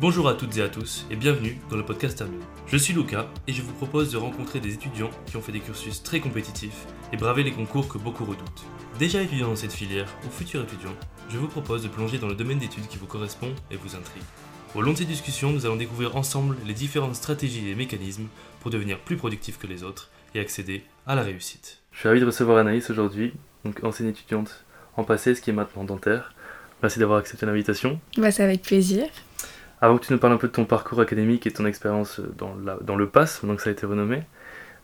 Bonjour à toutes et à tous et bienvenue dans le podcast Terminal. Je suis Lucas et je vous propose de rencontrer des étudiants qui ont fait des cursus très compétitifs et bravé les concours que beaucoup redoutent. Déjà étudiant dans cette filière ou futur étudiant, je vous propose de plonger dans le domaine d'études qui vous correspond et vous intrigue. Au long de ces discussions, nous allons découvrir ensemble les différentes stratégies et mécanismes pour devenir plus productif que les autres et accéder à la réussite. Je suis ravi de recevoir Anaïs aujourd'hui, donc ancienne étudiante en passé, ce qui est maintenant dentaire. Merci d'avoir accepté l'invitation. Bah, c'est avec plaisir. Avant que tu nous parles un peu de ton parcours académique et ton expérience dans, la, dans le PASS, donc ça a été renommé,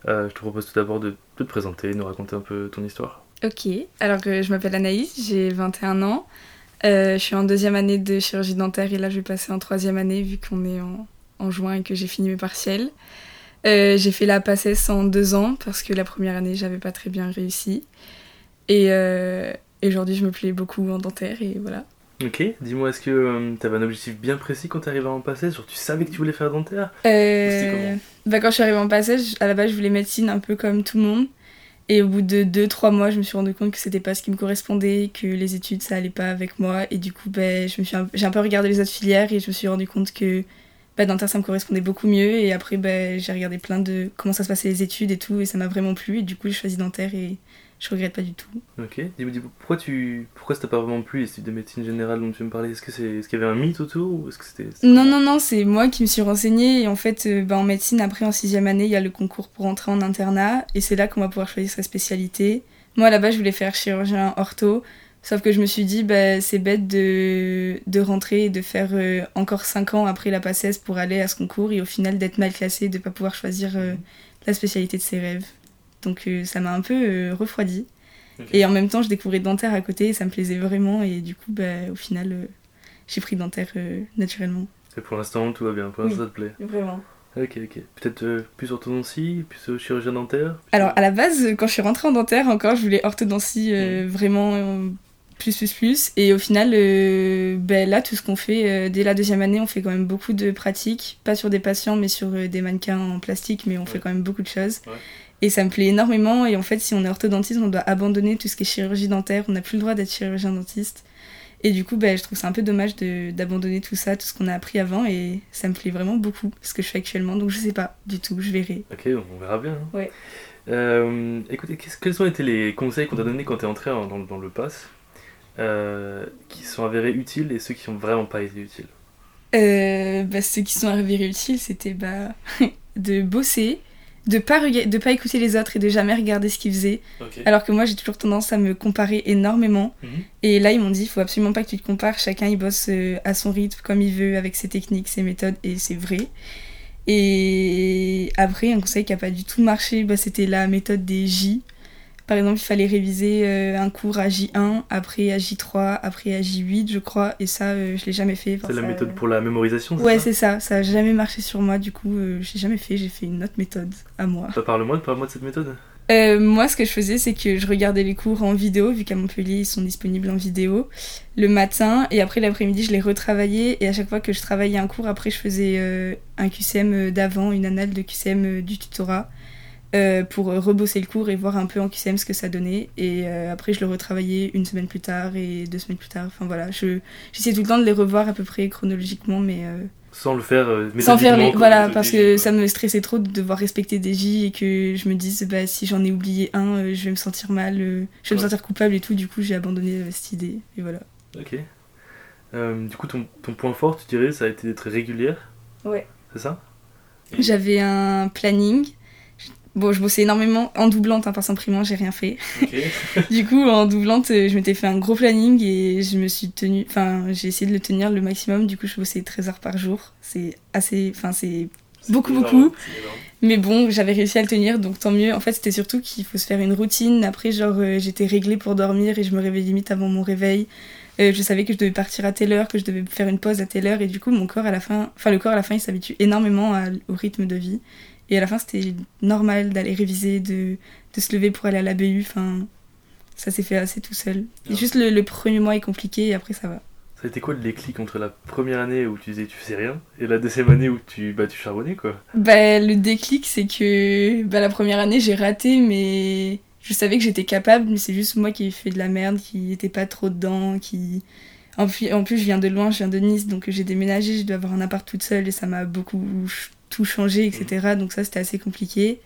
euh, je te propose tout d'abord de, de, te présenter, nous raconter un peu ton histoire. Ok, alors euh, je m'appelle Anaïs, j'ai 21 ans. Euh, je suis en deuxième année de chirurgie dentaire et là je vais passer en troisième année vu qu'on est en, juin et que j'ai fini mes partiels. Euh, j'ai fait la PASSES en deux ans parce que la première année j'avais pas très bien réussi. Euh, et aujourd'hui je me plais beaucoup en dentaire et voilà. Ok, dis-moi, est-ce que euh, tu avais un objectif bien précis quand tu arrivais en passé Genre, tu savais que tu voulais faire dentaire? Euh, bah, Quand je suis arrivée en passage, à la base, je voulais médecine un peu comme tout le monde. Et au bout de 2-3 mois, je me suis rendu compte que c'était pas ce qui me correspondait, que les études, ça allait pas avec moi. Et du coup, bah, je me suis un... j'ai un peu regardé les autres filières et je me suis rendu compte que bah, dentaire, ça me correspondait beaucoup mieux. Et après, bah, j'ai regardé plein de comment ça se passait les études et tout, et ça m'a vraiment plu. Et du coup, j'ai choisi dentaire et je regrette pas du tout. Ok, dis-moi, dis pourquoi tu pourquoi ça t'a pas vraiment plu les études de médecine générale dont tu me parlais? Est-ce que c'est est-ce qu'il y avait un mythe autour ou est-ce que c'était Non non non, c'est moi qui me suis renseignée et en fait euh, bah, en médecine après en sixième année il y a le concours pour entrer en internat et c'est là qu'on va pouvoir choisir sa spécialité. Moi là-bas je voulais faire chirurgien ortho, sauf que je me suis dit bah c'est bête de de rentrer et de faire euh, encore 5 ans après la passesse pour aller à ce concours et au final d'être mal classé, de pas pouvoir choisir euh, la spécialité de ses rêves. Donc euh, ça m'a un peu euh, refroidi. Okay. Et en même temps, je découvrais dentaire à côté et ça me plaisait vraiment. Et du coup, bah, au final, euh, j'ai pris dentaire naturellement. Et pour l'instant, tout va bien. Pour l'instant, oui, ça te plaît Vraiment. Ok, ok. Peut-être plus orthodontie, plus chirurgien dentaire plus... Alors, à la base, quand je suis rentrée en dentaire, encore, je voulais orthodontie mmh. vraiment plus, plus, plus. Et au final, ben, là, tout ce qu'on fait, dès la deuxième année, on fait quand même beaucoup de pratiques. Pas sur des patients, mais sur des mannequins en plastique, mais on ouais. fait quand même beaucoup de choses. Ouais. Et ça me plaît énormément. Et en fait, si on est orthodontiste, on doit abandonner tout ce qui est chirurgie dentaire. On n'a plus le droit d'être chirurgien dentiste. Et du coup, bah, je trouve c'est un peu dommage d'abandonner tout ça, tout ce qu'on a appris avant. Et ça me plaît vraiment beaucoup, ce que je fais actuellement. Donc je sais pas du tout, je verrai. Ok, on verra bien. Hein. Ouais. Euh, écoutez, quels ont été les conseils qu'on t'a donnés quand t'es entré dans, dans, le pass euh, qui sont avérés utiles et ceux qui n'ont vraiment pas été utiles? Euh, bah, Ceux qui sont avérés utiles, c'était bah, de bosser, de pas de pas écouter les autres et de jamais regarder ce qu'ils faisaient okay. alors que moi j'ai toujours tendance à me comparer énormément Mhm. mm -hmm. et là ils m'ont dit il faut absolument pas que tu te compares chacun il bosse euh, à son rythme comme il veut avec ses techniques ses méthodes et c'est vrai et après un conseil qui a pas du tout marché bah, c'était la méthode des J par exemple, il fallait réviser euh, un cours à J1, après à J3, après à J8, je crois, et ça, euh, je l'ai jamais fait. C'est la méthode pour la mémorisation Ouais, c'est ça, ça a jamais marché sur moi, du coup, euh, j'ai jamais fait, j'ai fait une autre méthode à moi. Bah, Parle-moi parle de cette méthode. Euh, moi, ce que je faisais, c'est que je regardais les cours en vidéo, vu qu'à Montpellier, ils sont disponibles en vidéo, le matin, et après l'après-midi, je les retravaillais, et à chaque fois que je travaillais un cours, après, je faisais euh, un QCM d'avant, une annale de QCM du tutorat. Euh, pour rebosser le cours et voir un peu en QCM ce que ça donnait. Et euh, après, je le retravaillais une semaine plus tard et deux semaines plus tard. Enfin voilà, j'essayais tout le temps de les revoir à peu près chronologiquement, mais. Euh... Sans le faire Sans faire les. Voilà, parce que ça me stressait trop de devoir respecter des J et que je me dise, bah, si j'en ai oublié un, je vais me sentir mal, je vais ouais. me sentir coupable et tout. Du coup, j'ai abandonné cette idée. Et voilà. Ok. Euh, du coup, ton, ton point fort, tu dirais, ça a été d'être régulière Ouais. C'est ça? J'avais un planning. Bon, je bossais énormément en doublante, hein, parce qu'en j'ai rien fait. Okay. du coup, en doublante, je m'étais fait un gros planning et je me suis tenue. Enfin, j'ai essayé de le tenir le maximum. Du coup, je bossais 13 heures par jour. C'est assez. Enfin, c'est beaucoup, beaucoup. Mais bon, j'avais réussi à le tenir, donc tant mieux. En fait, c'était surtout qu'il faut se faire une routine. Après, genre, euh, j'étais réglée pour dormir et je me réveillais limite avant mon réveil. Euh, je savais que je devais partir à telle heure, que je devais faire une pause à telle heure. Et du coup, mon corps, à la fin. Enfin, le corps, à la fin, il s'habitue énormément à, au rythme de vie. Et à la fin, c'était normal d'aller réviser, de, de se lever pour aller à la BU. Enfin, ça s'est fait assez tout seul. Et juste le, le, premier mois est compliqué et après, ça va. Ça a été quoi le déclic entre la première année où tu disais tu faisais rien et la deuxième année où tu, bah, tu charbonnais quoi? Bah, le déclic, c'est que bah, la première année, j'ai raté, mais je savais que j'étais capable, mais c'est juste moi qui ai fait de la merde, qui n'était pas trop dedans, qui. En plus, en plus, je viens de loin, je viens de Nice, donc j'ai déménagé, je dois avoir un appart toute seule et ça m'a beaucoup tout changé, etc. Donc ça, c'était assez compliqué.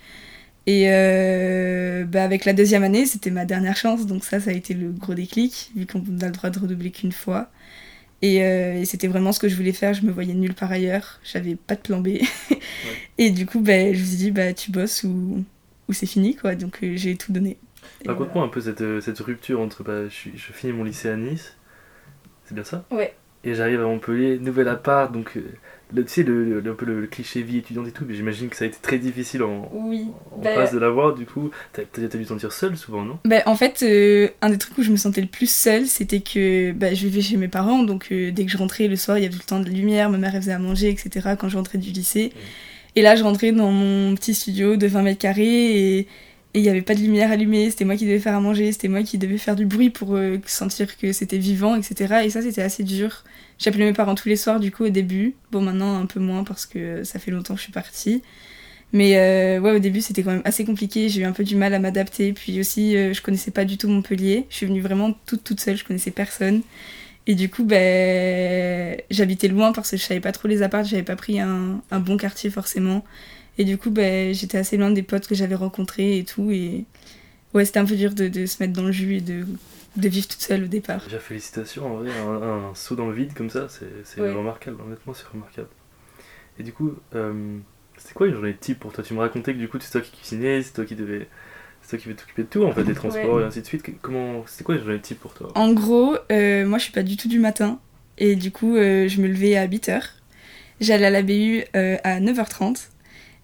Et euh, bah, avec la deuxième année, c'était ma dernière chance, donc ça, ça a été le gros déclic, vu qu'on n'a le droit de redoubler qu'une fois. Et, euh, et c'était vraiment ce que je voulais faire, je me voyais nulle part ailleurs, j'avais pas de plan B. Et du coup, bah, je me suis dit, bah, tu bosses ou, ou c'est fini, quoi. Donc euh, j'ai tout donné. Raconte-moi un peu cette, cette, rupture entre bah, je, je, finis mon lycée à Nice, c'est bien ça? Ouais. Et j'arrive à Montpellier, nouvel appart, donc le, tu sais, le, un peu le, cliché vie étudiante et tout, mais j'imagine que ça a été très difficile en, oui. en bah, face de l'avoir, du coup. T'as as, dû te sentir seule souvent, non? Bah, En fait, euh, un des trucs où je me sentais le plus seule, c'était que bah, je vivais chez mes parents, donc euh, dès que je rentrais le soir, il y avait tout le temps de la lumière, ma mère elle faisait à manger, etc. quand je rentrais du lycée. Et là, je rentrais dans mon petit studio de 20 mètres carrés et il n'y avait pas de lumière allumée, c'était moi qui devais faire à manger, c'était moi qui devais faire du bruit pour euh, sentir que c'était vivant, etc. Et ça, c'était assez dur. J'appelais mes parents tous les soirs, du coup, au début. Bon, maintenant, un peu moins parce que ça fait longtemps que je suis partie. Mais euh, ouais, au début, c'était quand même assez compliqué. J'ai eu un peu du mal à m'adapter. Puis aussi, euh, je connaissais pas du tout Montpellier. Je suis venue vraiment toute, toute seule. Je connaissais personne. Et du coup, ben, j'habitais loin parce que je savais pas trop les apparts. J'avais pas pris un, bon quartier forcément. Et du coup, ben, j'étais assez loin des potes que j'avais rencontrés et tout. Et ouais, c'était un peu dur de, de se mettre dans le jus et de de vivre toute seule au départ. Déjà félicitations, en vrai, un, saut dans le vide comme ça, c'est remarquable, honnêtement c'est remarquable. Et du coup, euh, c'était quoi une journée type pour toi? Tu me racontais que du coup c'est toi qui cuisinais, c'est toi qui devais... C'est toi qui t'occuper de tout en fait, des transports et ainsi de suite. Comment, c'était quoi une journée type pour toi? En gros, euh, moi je suis pas du tout du matin et du coup euh, je me levais à 8h. J'allais à la BU à 9h30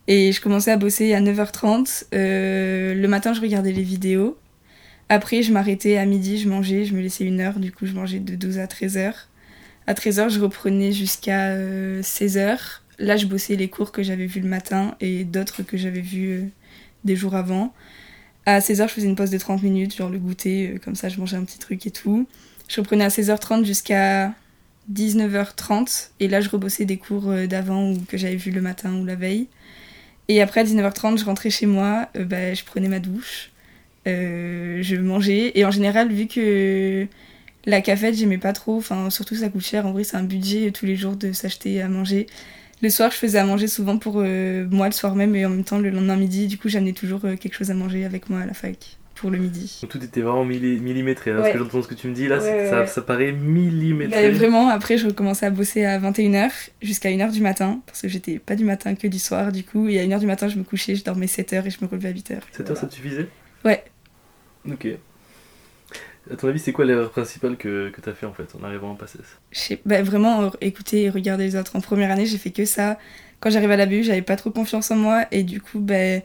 et je commençais à bosser à 9h30. le matin je regardais les vidéos après, je m'arrêtais à midi, je mangeais, je me laissais une heure, du coup, je mangeais de 12 à 13 heures. À 13 heures, je reprenais jusqu'à 16 euh. Là, je bossais les cours que j'avais vus le matin et d'autres que j'avais vus euh, des jours avant. À 16 heures, je faisais une pause de 30 minutes, genre le goûter, euh, comme ça, je mangeais un petit truc et tout. Je reprenais à 16h30 jusqu'à 19h30 et là, je rebossais des cours d'avant ou que j'avais vus le matin ou la veille. Et après, à 19h30, je rentrais chez moi, bah, je prenais ma douche. Euh, je mangeais. Et en général, vu que la cafette, j'aimais pas trop, enfin, surtout ça coûte cher. En vrai, c'est un budget tous les jours de s'acheter à manger. Le soir, je faisais à manger souvent pour euh, moi le soir même et en même temps le lendemain midi. Du coup, j'amenais toujours euh, quelque chose à manger avec moi à la fac pour le midi. tout était vraiment millimétré. Hein, Parce que j'entends ce que tu me dis là, ça, ça, paraît millimétré. Bah, vraiment, après, je recommençais à bosser à 21h jusqu'à 1h du matin. Parce que j'étais pas du matin que du soir, du coup. Et à 1h du matin, je me couchais, je dormais 7h et je me relevais à 8h. 7h, ça te suffisait? Ouais. Ok. À ton avis, c'est quoi l'erreur principale que, que tu as fait en fait en arrivant à passer ça? Bah, Vraiment, euh, écouter et regarder les autres. En première année, j'ai fait que ça. Quand j'arrivais à la BU, j'avais pas trop confiance en moi et du coup, bah,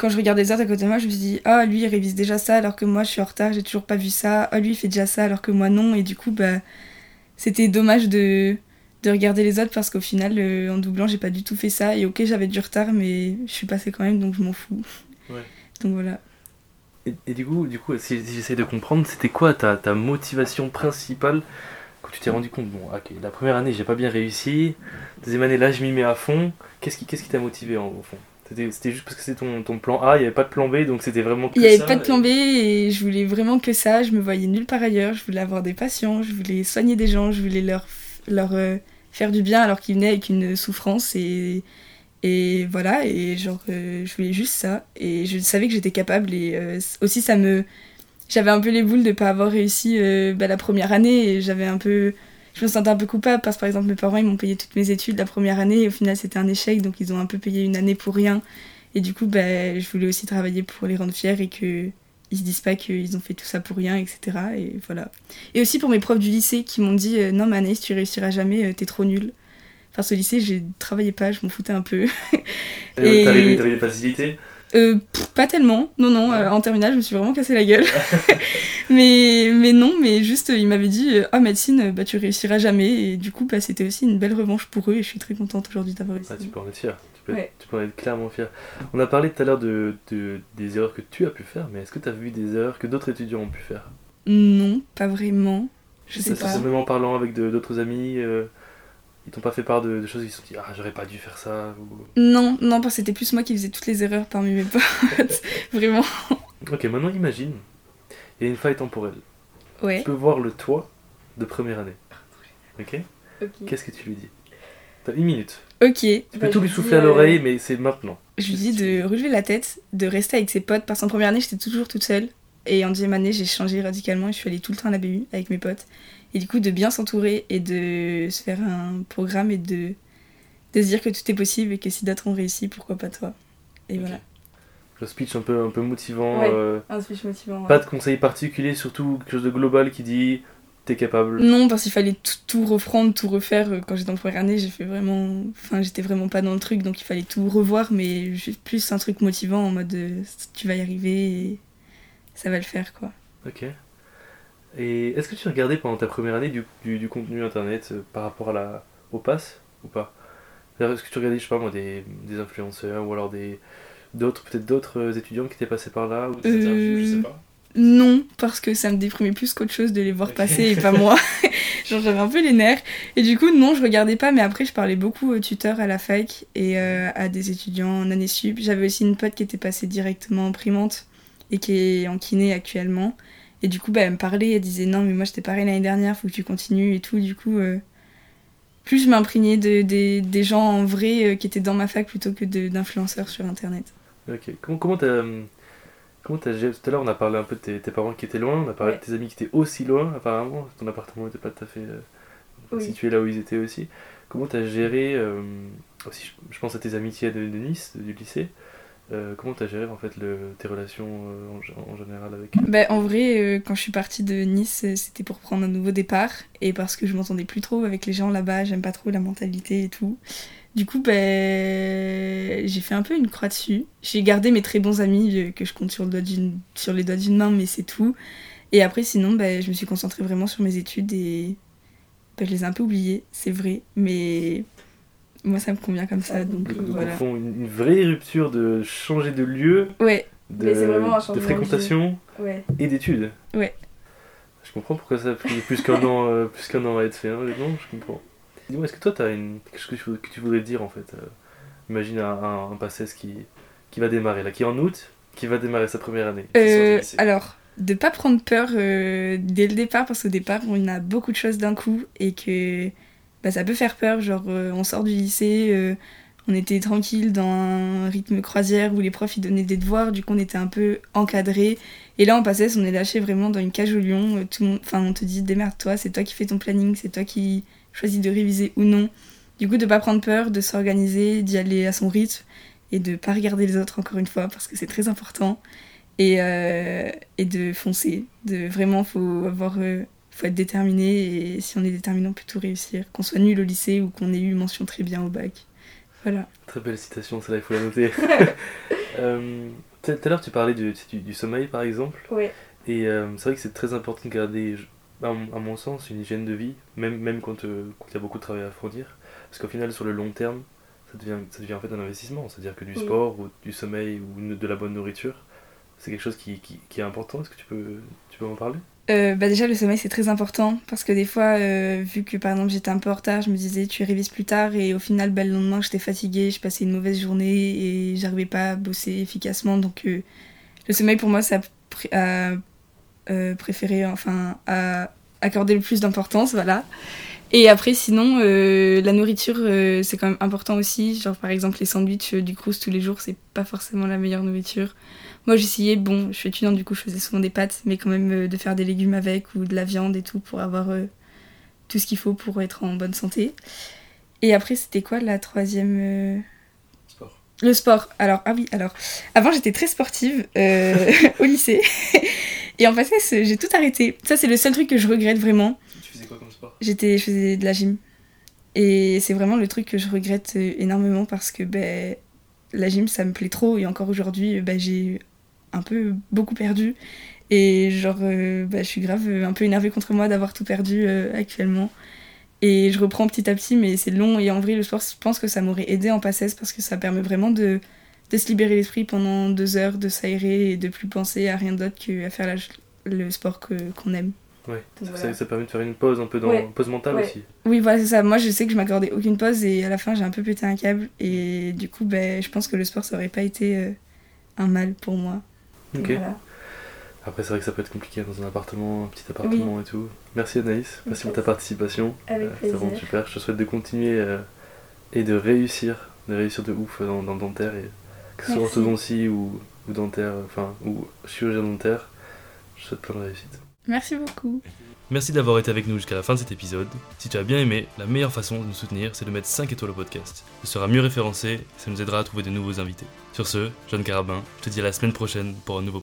quand je regardais les autres à côté de moi, je me suis dit, ah, lui, il révise déjà ça alors que moi, je suis en retard, j'ai toujours pas vu ça. Ah, lui, il fait déjà ça alors que moi, non. Et du coup, bah, c'était dommage de, de regarder les autres parce qu'au final, euh, en doublant, j'ai pas du tout fait ça. Et ok, j'avais du retard, mais je suis passée quand même, donc je m'en fous. Ouais. Donc voilà. Et, du coup, du coup si, j'essaie de comprendre, c'était quoi ta, ta, motivation principale quand tu t'es rendu compte? Bon, ok, la première année, j'ai pas bien réussi. Deuxième année, là, je m'y mets à fond. Qu'est-ce qui qu'est-ce qui t'a motivé en, au fond? C'était juste parce que c'était ton, ton, plan A, il n'y avait pas de plan B, donc c'était vraiment que Il n'y avait pas de plan B et je voulais vraiment que ça. Je me voyais nulle part ailleurs. Je voulais avoir des patients, je voulais soigner des gens, je voulais leur, leur euh, faire du bien alors qu'ils venaient avec une souffrance et et voilà, et genre, euh, je voulais juste ça. Et je savais que j'étais capable. Et euh, aussi, ça me. J'avais un peu les boules de pas avoir réussi bah, la première année. Et j'avais un peu. Je me sentais un peu coupable parce que, par exemple, mes parents, ils m'ont payé toutes mes études la première année. Et au final, c'était un échec. Donc, ils ont un peu payé une année pour rien. Et du coup, bah, je voulais aussi travailler pour les rendre fiers et que ils se disent pas qu'ils ont fait tout ça pour rien, etc. Et voilà. Et aussi pour mes profs du lycée qui m'ont dit Non, mais Anaïs, tu réussiras jamais, t'es trop nulle. Enfin, ce lycée, je travaillais pas, je m'en foutais un peu. et t'avais des facilités? Euh, pas tellement, non, non, euh, en terminale, je me suis vraiment cassé la gueule. mais, mais non, mais juste, il m'avait dit Ah, oh, médecine, bah, tu réussiras jamais. Et du coup, bah, c'était aussi une belle revanche pour eux et je suis très contente aujourd'hui d'avoir réussi. Ah, tu peux en être fier, tu peux, tu peux en être clairement fier. On a parlé tout à l'heure de, de, des erreurs que tu as pu faire, mais est-ce que tu as vu des erreurs que d'autres étudiants ont pu faire? Non, pas vraiment. Je sais pas. Simplement parlant avec d'autres amis euh, ils t'ont pas fait part de, choses ils se sont dit ah j'aurais pas dû faire ça Non, non, parce que c'était plus moi qui faisais toutes les erreurs parmi mes potes, vraiment. Ok, maintenant imagine, il y a une faille temporelle. Ouais. Tu peux voir le toit de première année. Ok Ok. Qu'est-ce que tu lui dis? T'as une minute. Ok. Tu bah, peux tout je lui dis, souffler à euh, l'oreille, mais c'est maintenant. Je lui dis de relever la tête, de rester avec ses potes. Parce qu'en première année, j'étais toujours toute seule. Et en deuxième année, j'ai changé radicalement et je suis allée tout le temps à la BU avec mes potes. Et du coup, de bien s'entourer et de se faire un programme et de, de se dire que tout est possible et que si d'autres ont réussi, pourquoi pas toi? Et Ok. voilà. Le speech un peu, un peu motivant. Ouais. euh, Un speech motivant. Pas de conseils particuliers, surtout quelque chose de global qui dit t'es capable. Non, parce qu'il fallait tout, tout reprendre, tout refaire. Euh, Quand j'étais en première année, j'ai fait vraiment. Enfin, j'étais vraiment pas dans le truc, donc il fallait tout revoir, mais juste plus un truc motivant en mode euh, tu vas y arriver et ça va le faire quoi. Ok. Et est-ce que tu regardais pendant ta première année du, du, du contenu internet euh, par rapport à la, au pass ou pas? Est-ce que tu regardais, je sais pas moi, des, des influenceurs ou alors des d'autres peut-être d'autres euh, étudiants qui étaient passés par là ou... Des interviews, je sais Euh, pas. Non, parce que ça me déprimait plus qu'autre chose de les voir passer et pas moi. Genre j'avais un peu les nerfs. Et du coup, non, je regardais pas, mais après je parlais beaucoup aux tuteurs à la fac et euh, à des étudiants en année sup. J'avais aussi une pote qui était passée directement en primante et qui est en kiné actuellement. Et du coup, bah, elle me parlait, elle disait non, mais moi j'étais pareil l'année dernière, faut que tu continues et tout. Du coup, euh, plus je m'imprégnais de, des- des gens en vrai euh, qui étaient dans ma fac plutôt que d'influenceurs sur internet. Ok. Comment comment t'as comment t'as géré Tout à l'heure on a parlé un peu de tes, tes parents qui étaient loin, on a parlé Ouais. de tes amis qui étaient aussi loin apparemment. Ton appartement n'était pas tout à fait euh, Oui. situé là où ils étaient aussi. Comment t'as géré euh, aussi je, je pense à tes amitiés de, de Nice, du lycée. Euh, comment t'as géré en fait tes relations euh, en, général avec Bah, en vrai, euh, quand je suis partie de Nice, euh, c'était pour prendre un nouveau départ. Et parce que je m'entendais plus trop avec les gens là-bas, j'aime pas trop la mentalité et tout. Du coup, bah, j'ai fait un peu une croix dessus. J'ai gardé mes très bons amis que je compte sur, le doigt sur les doigts d'une main, mais c'est tout. Et après, sinon, bah, je me suis concentrée vraiment sur mes études et bah, je les ai un peu oubliées, c'est vrai. Mais moi, ça me convient comme ça, donc euh, Donc, au voilà. fond, une, une vraie rupture de changer de lieu, Ouais, de, Mais c'est vraiment un de fréquentation ouais. et d'études. Ouais. Je comprends pourquoi ça a pris plus qu'un an, euh, plus qu'un an à être fait. Hein, honnêtement, je comprends. Dis-moi, est-ce que toi, tu as une... quelque chose que tu, voudrais dire en fait euh, Imagine un, un, qui, qui va démarrer, là, qui est en août, qui va démarrer sa première année. Euh, alors, de pas prendre peur euh, dès le départ, parce qu'au départ, on a beaucoup de choses d'un coup et que bah, ça peut faire peur. Genre, euh, on sort du lycée, euh, on était tranquille dans un rythme croisière où les profs ils donnaient des devoirs, du coup, on était un peu encadré. Et là, en passait, on est lâché vraiment dans une cage au lion. euh, enfin, on te dit démerde-toi, c'est toi qui fais ton planning, c'est toi qui choisis de réviser ou non. Du coup, de pas prendre peur, de s'organiser, d'y aller à son rythme et de pas regarder les autres encore une fois parce que c'est très important et, et de foncer. De vraiment, faut avoir, faut être déterminé et si on est déterminé, on peut tout réussir. Qu'on soit nul au lycée ou qu'on ait eu mention très bien au bac. Voilà. Très belle citation, celle-là, il faut la noter. Euh, Tout à l'heure, tu parlais du, du, du sommeil, par exemple. Ouais. Et euh, c'est vrai que c'est très important de garder, à mon, à mon sens, une hygiène de vie, même, même quand euh, quand il y a beaucoup de travail à fournir. Parce qu'au final, sur le long terme, ça devient, ça devient en fait un investissement. C'est-à-dire que du Oui. sport ou du sommeil ou de la bonne nourriture, c'est quelque chose qui, qui, qui est important. Est-ce que tu peux, tu peux en parler? Euh, bah déjà le sommeil c'est très important parce que des fois euh, vu que par exemple j'étais un peu en retard je me disais tu révises plus tard et au final bah, le lendemain j'étais fatiguée je passais une mauvaise journée et j'arrivais pas à bosser efficacement donc euh, le sommeil pour moi ça a préféré enfin à accorder le plus d'importance voilà. Et après sinon la nourriture c'est quand même important aussi genre par exemple les sandwichs du Crous tous les jours c'est pas forcément la meilleure nourriture moi j'essayais, bon, je suis étudiante du coup je faisais souvent des pâtes, mais quand même euh, de faire des légumes avec ou de la viande et tout pour avoir euh, tout ce qu'il faut pour être en bonne santé. Et après c'était quoi la troisième euh, Sport. Le sport. Alors, ah oui, alors, avant j'étais très sportive au lycée. Et en fait, j'ai tout arrêté. Ça, c'est le seul truc que je regrette vraiment. Tu faisais quoi comme sport? J'étais, je faisais de la gym. Et c'est vraiment le truc que je regrette énormément parce que ben, la gym, ça me plaît trop. Et encore aujourd'hui, ben, j'ai un peu beaucoup perdu. Et genre, euh, ben, je suis grave euh, un peu énervée contre moi d'avoir tout perdu euh, actuellement. Et je reprends petit à petit, mais c'est long. Et en vrai, le sport, je pense que ça m'aurait aidé en passesse parce que ça permet vraiment de, de se libérer l'esprit pendant deux heures, de s'aérer et de plus penser à rien d'autre qu'à faire la- le sport que- qu'on aime. Ouais, ça, ça permet de faire une pause un peu dans Ouais. pause mentale Ouais. aussi. Oui, voilà, c'est ça. Moi, je sais que je m'accordais aucune pause et à la fin, j'ai un peu pété un câble. Et du coup, ben, je pense que le sport, ça aurait pas été euh, un mal pour moi. Ok. voilà. Après, c'est vrai que ça peut être compliqué dans un appartement, un petit appartement et tout. Merci Anaïs, merci pour ta participation. Avec Euh, C'était vraiment super. Je te souhaite de continuer euh, et de réussir, de réussir de ouf dans, dans le dentaire, et que ce soit orthodontie ou, ou dentaire, enfin, ou chirurgien dentaire. Je te souhaite plein de réussite. Merci beaucoup. Merci d'avoir été avec nous jusqu'à la fin de cet épisode. Si tu as bien aimé, la meilleure façon de nous soutenir, c'est de mettre 5 étoiles au podcast. Ce sera mieux référencé ça nous aidera à trouver de nouveaux invités. Sur ce, John Carabin, je te dis à la semaine prochaine pour un nouveau